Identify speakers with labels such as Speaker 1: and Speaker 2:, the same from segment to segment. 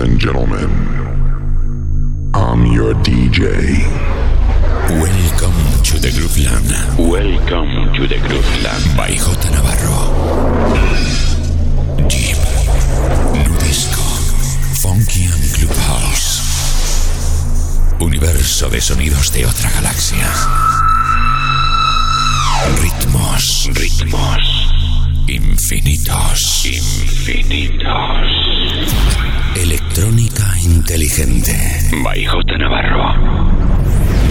Speaker 1: and gentlemen, I'm your DJ.
Speaker 2: Welcome to the Grooveland.
Speaker 3: Welcome to the Grooveland.
Speaker 2: By J. Navarro. Deep, Nu Disco, Funky and Clubhouse. Universo de sonidos de otra galaxia. Ritmos,
Speaker 3: Ritmos
Speaker 2: infinitos.
Speaker 3: infinitos.
Speaker 2: Electrónica inteligente.
Speaker 3: By J. Navarro.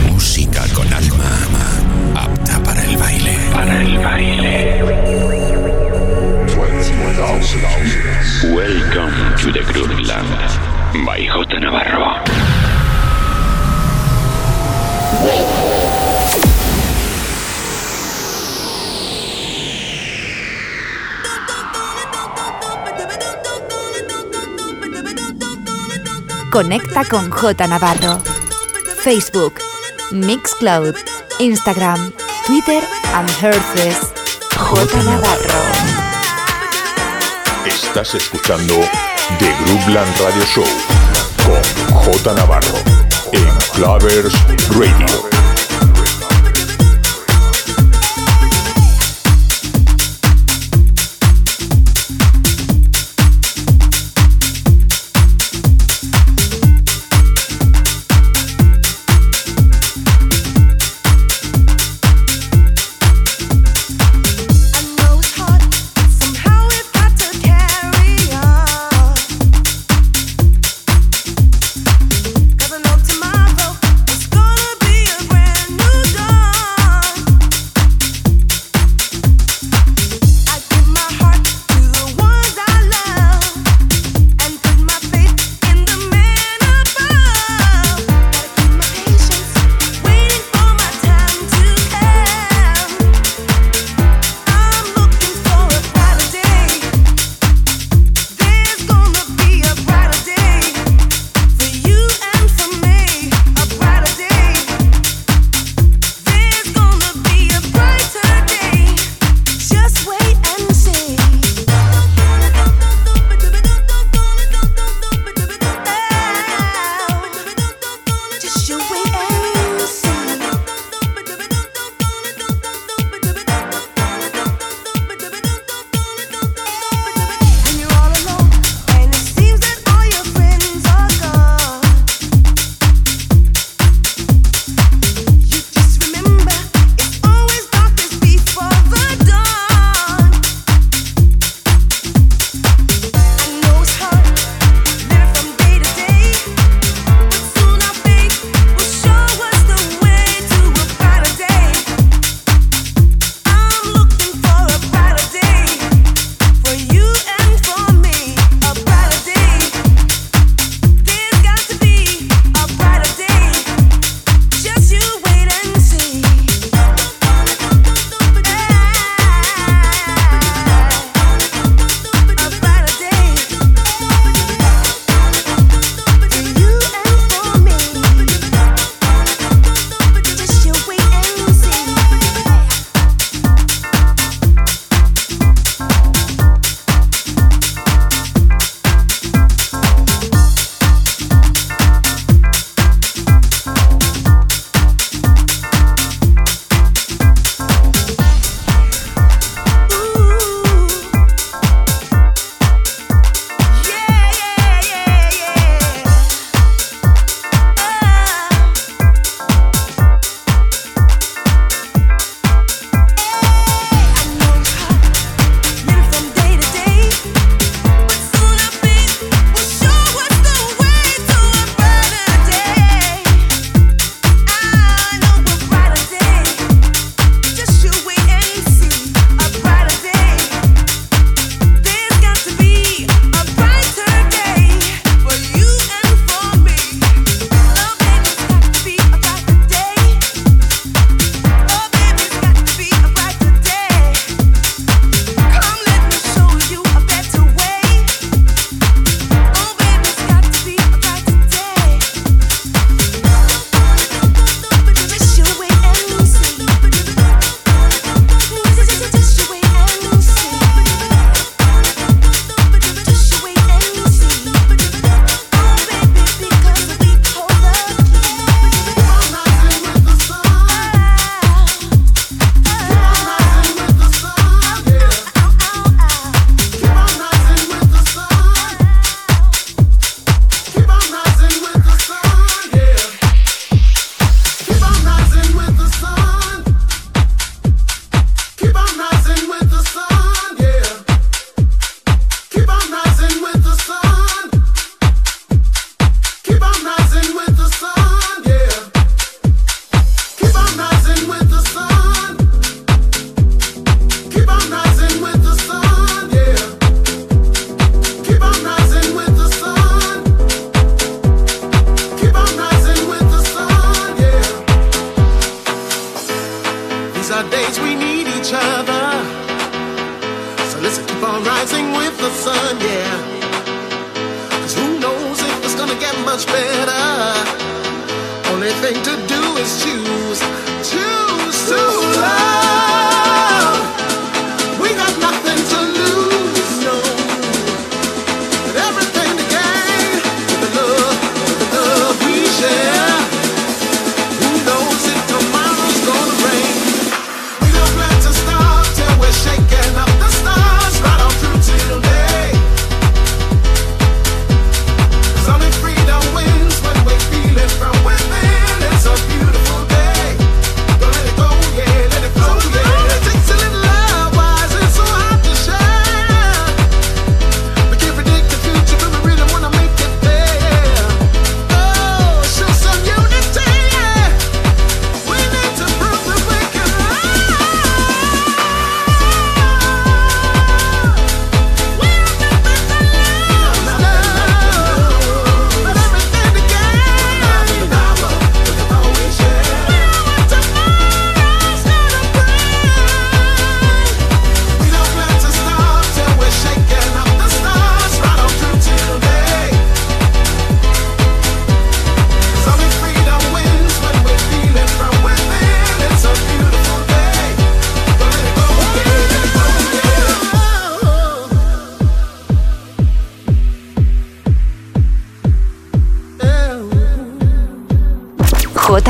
Speaker 2: Música con alma. Apta para el baile.
Speaker 3: Para el baile. Welcome to the Grooveland. By J. Navarro.
Speaker 4: Conecta con J Navarro. Facebook, Mixcloud, Instagram, Twitter and Herces. J Navarro.
Speaker 5: Estás escuchando The Groupland Radio Show con J Navarro en Clavers Radio.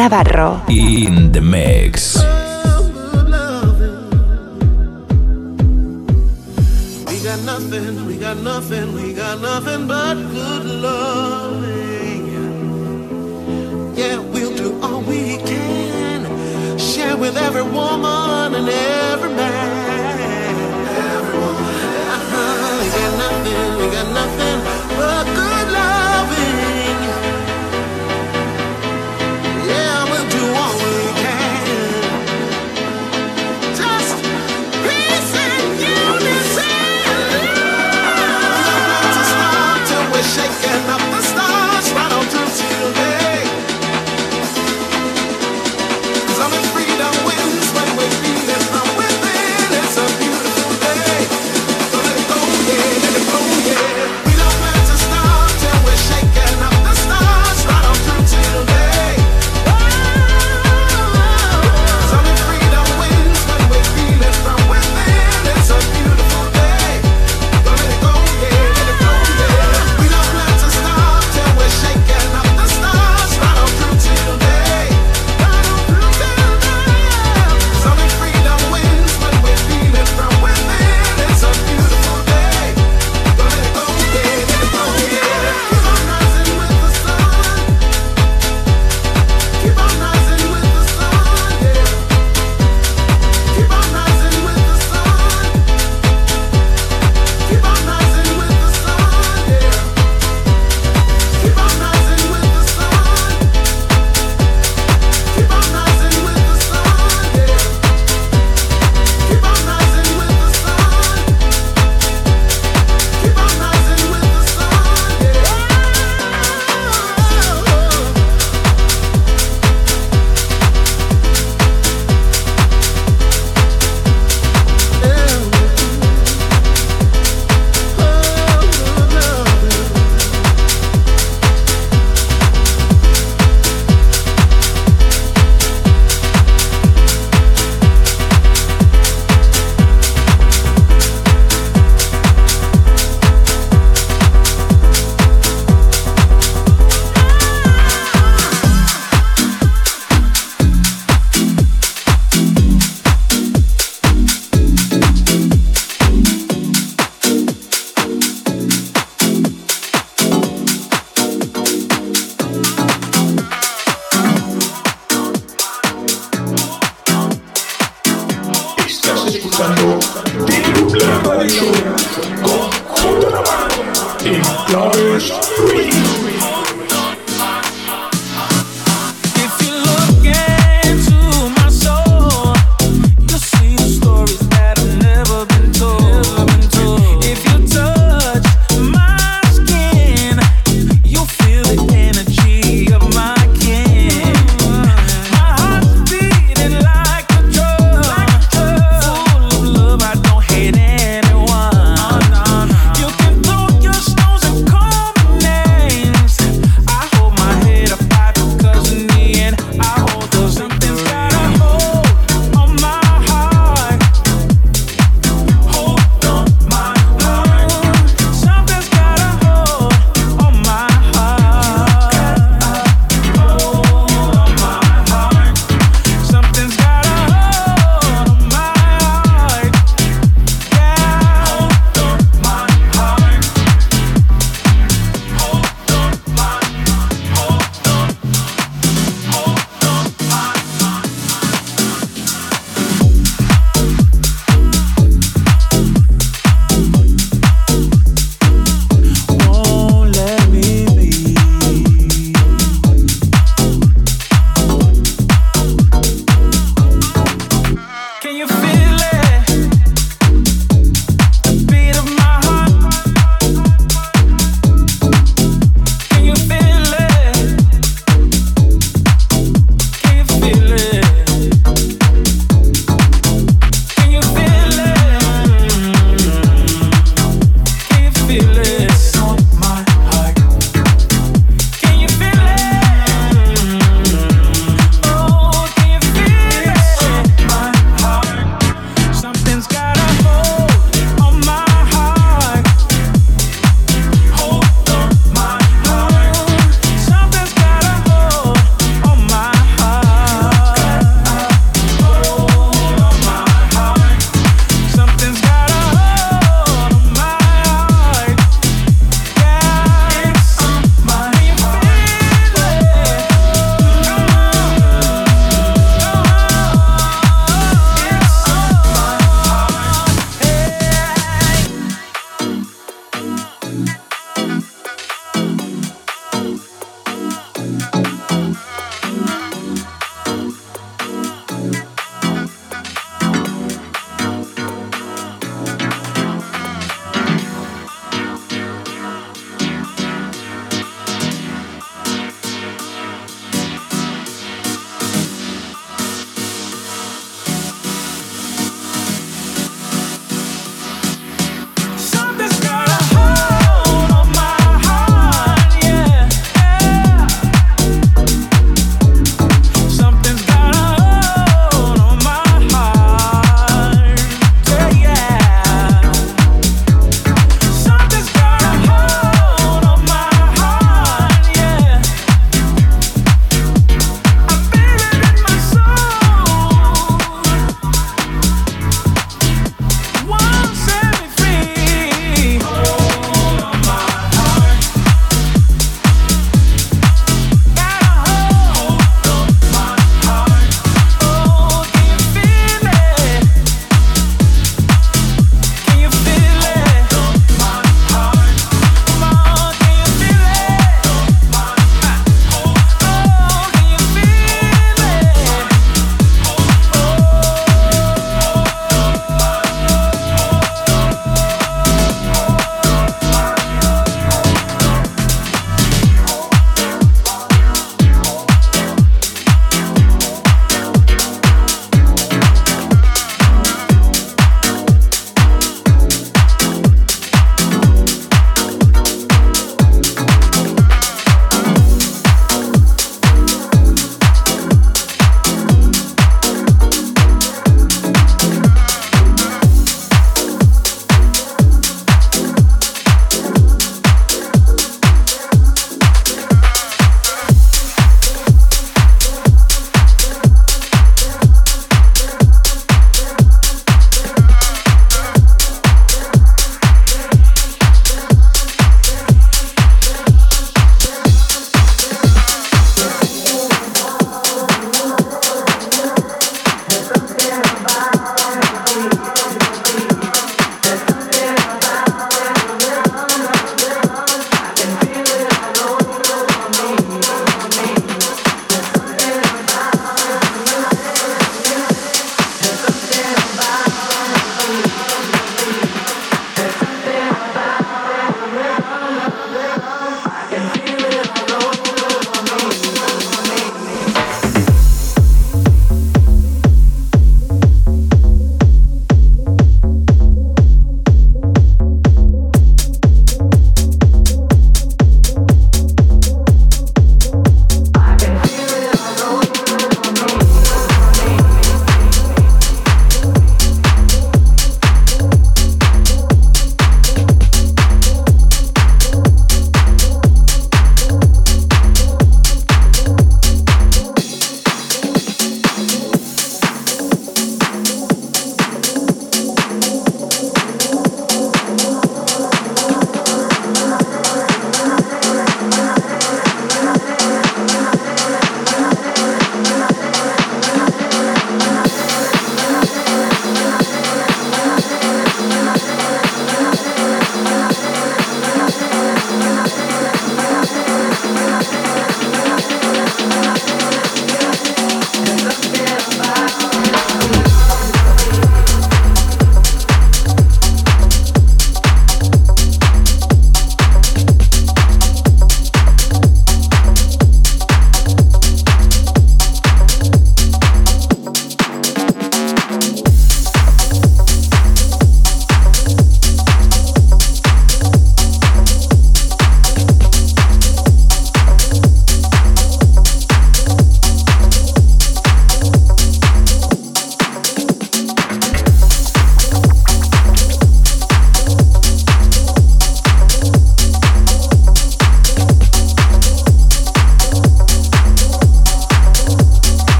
Speaker 4: Navarro.
Speaker 6: In the mix.
Speaker 7: We got nothing, we got nothing, but good loving. Yeah, we'll do all we can. Share with every woman and every man. Everyone. Uh-huh. We got nothing, we got nothing.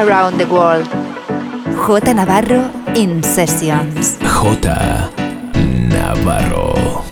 Speaker 4: Around the world. J Navarro in Sessions.
Speaker 6: J. Navarro.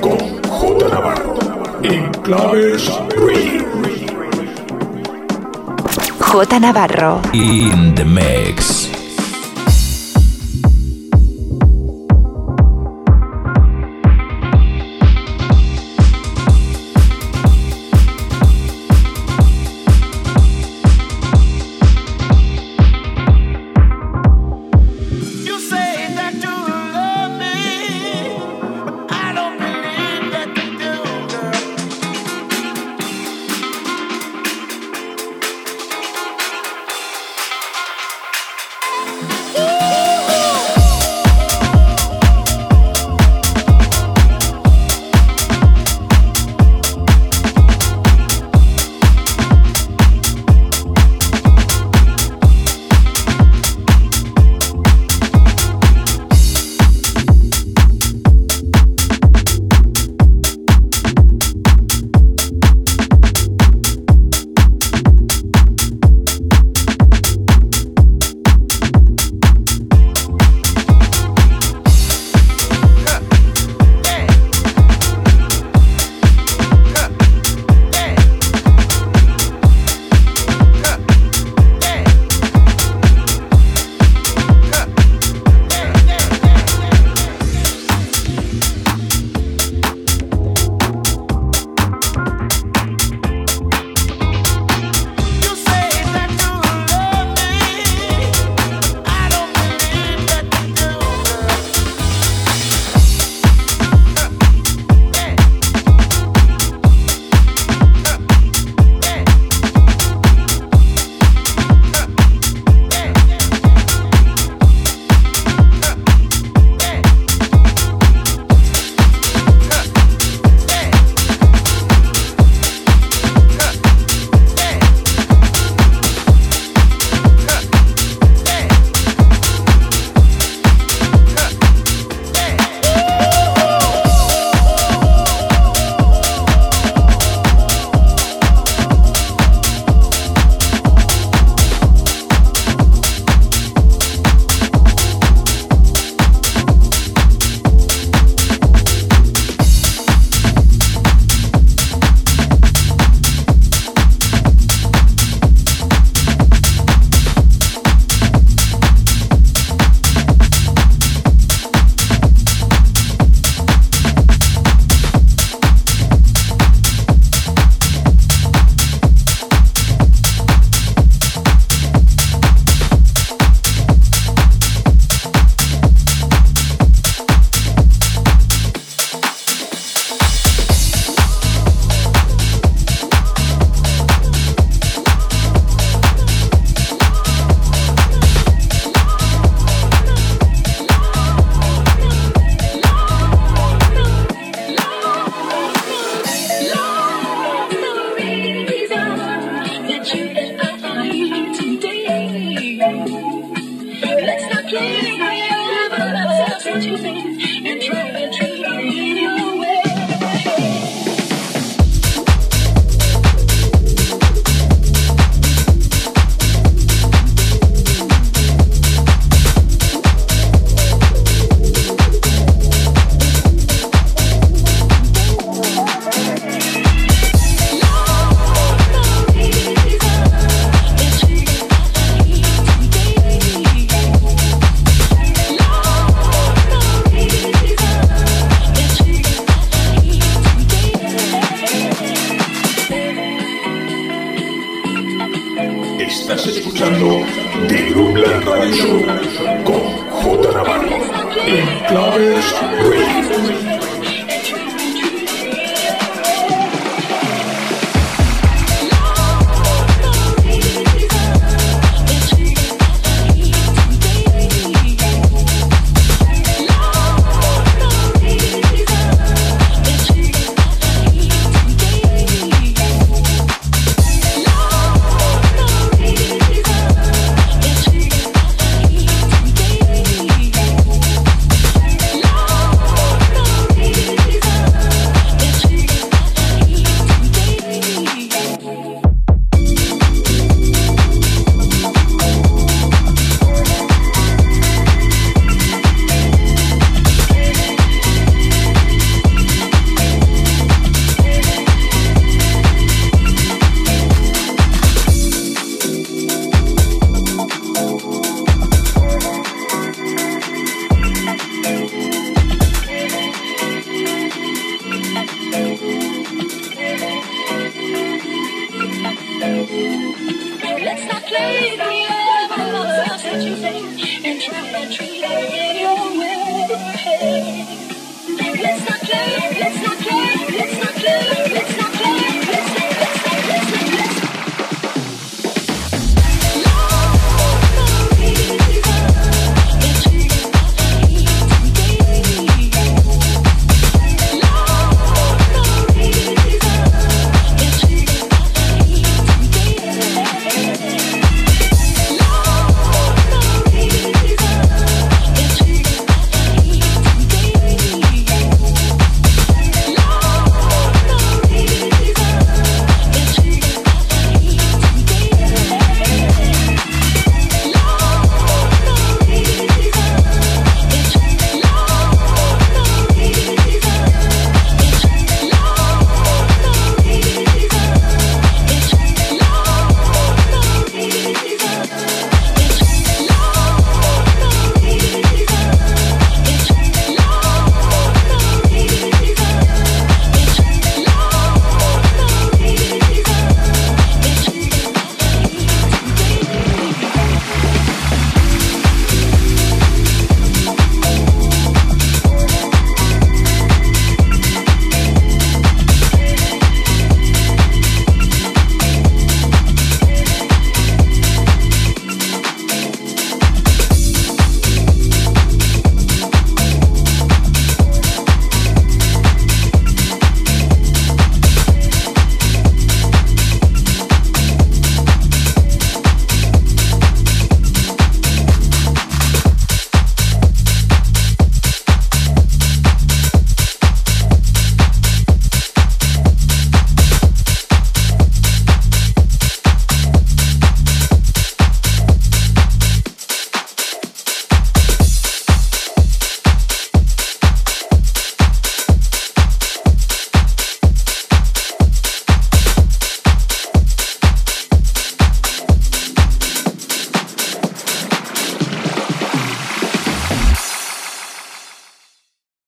Speaker 8: con J Navarro en Claves
Speaker 4: J Navarro
Speaker 6: in the mix.